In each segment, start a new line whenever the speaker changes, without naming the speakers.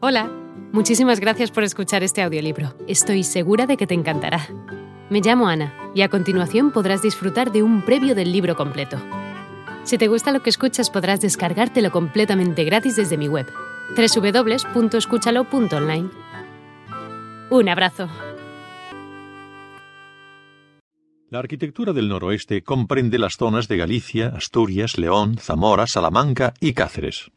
Hola, muchísimas gracias por escuchar este audiolibro. Estoy segura de que te encantará. Me llamo Ana y a continuación podrás disfrutar de un previo del libro completo. Si te gusta lo que escuchas podrás descargártelo completamente gratis desde mi web, www.escúchalo.online. Un abrazo.
La arquitectura del noroeste comprende las zonas de Galicia, Asturias, León, Zamora, Salamanca y Cáceres.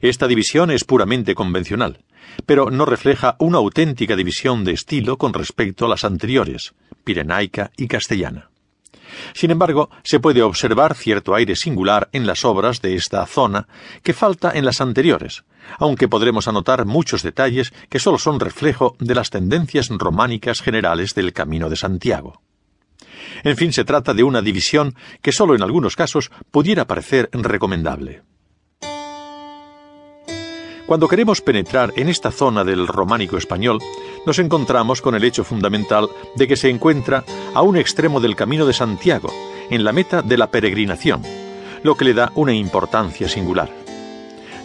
Esta división es puramente convencional, pero no refleja una auténtica división de estilo con respecto a las anteriores, pirenaica y castellana. Sin embargo, se puede observar cierto aire singular en las obras de esta zona que falta en las anteriores, aunque podremos anotar muchos detalles que solo son reflejo de las tendencias románicas generales del Camino de Santiago. En fin, se trata de una división que solo en algunos casos pudiera parecer recomendable. Cuando queremos penetrar en esta zona del románico español, nos encontramos con el hecho fundamental de que se encuentra a un extremo del camino de Santiago, en la meta de la peregrinación, lo que le da una importancia singular.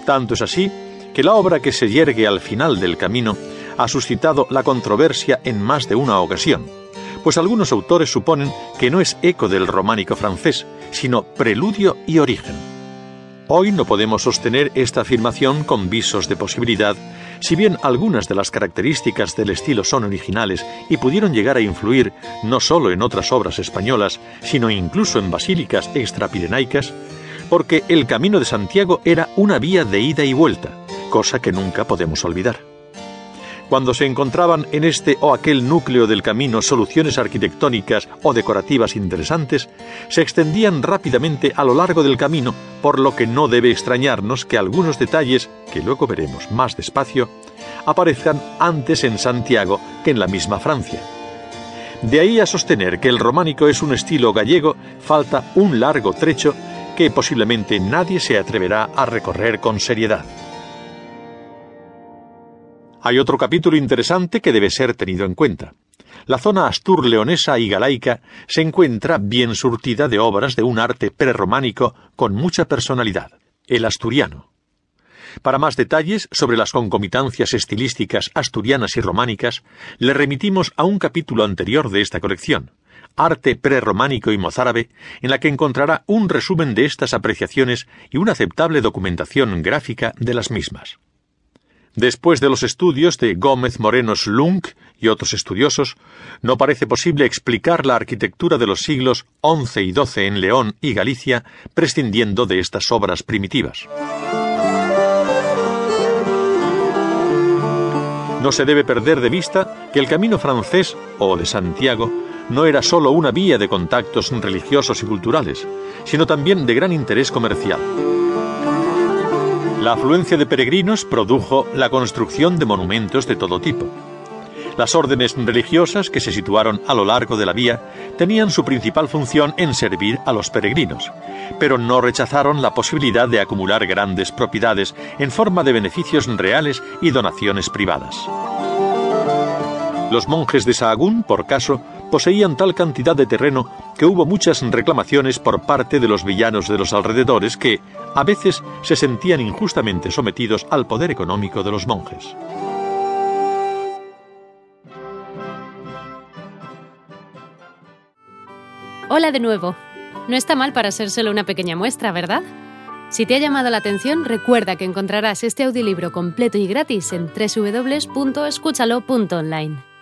Tanto es así que la obra que se yergue al final del camino ha suscitado la controversia en más de una ocasión, pues algunos autores suponen que no es eco del románico francés, sino preludio y origen. Hoy no podemos sostener esta afirmación con visos de posibilidad, si bien algunas de las características del estilo son originales y pudieron llegar a influir no solo en otras obras españolas, sino incluso en basílicas extrapirenaicas, porque el Camino de Santiago era una vía de ida y vuelta, cosa que nunca podemos olvidar. Cuando se encontraban en este o aquel núcleo del camino soluciones arquitectónicas o decorativas interesantes, se extendían rápidamente a lo largo del camino, por lo que no debe extrañarnos que algunos detalles, que luego veremos más despacio, aparezcan antes en Santiago que en la misma Francia. De ahí a sostener que el románico es un estilo gallego, falta un largo trecho que posiblemente nadie se atreverá a recorrer con seriedad. Hay otro capítulo interesante que debe ser tenido en cuenta. La zona astur-leonesa y galaica se encuentra bien surtida de obras de un arte prerrománico con mucha personalidad, el asturiano. Para más detalles sobre las concomitancias estilísticas asturianas y románicas, le remitimos a un capítulo anterior de esta colección, Arte prerrománico y mozárabe, en la que encontrará un resumen de estas apreciaciones y una aceptable documentación gráfica de las mismas. Después de los estudios de Gómez Moreno Slunk y otros estudiosos, no parece posible explicar la arquitectura de los siglos XI y XII en León y Galicia prescindiendo de estas obras primitivas. No se debe perder de vista que el camino francés o de Santiago no era sólo una vía de contactos religiosos y culturales, sino también de gran interés comercial. La afluencia de peregrinos produjo la construcción de monumentos de todo tipo. Las órdenes religiosas que se situaron a lo largo de la vía tenían su principal función en servir a los peregrinos, pero no rechazaron la posibilidad de acumular grandes propiedades en forma de beneficios reales y donaciones privadas. Los monjes de Sahagún, por caso, poseían tal cantidad de terreno que hubo muchas reclamaciones por parte de los villanos de los alrededores que, a veces, se sentían injustamente sometidos al poder económico de los monjes.
Hola de nuevo. No está mal para ser solo una pequeña muestra, ¿verdad? Si te ha llamado la atención, recuerda que encontrarás este audiolibro completo y gratis en www.escúchalo.online.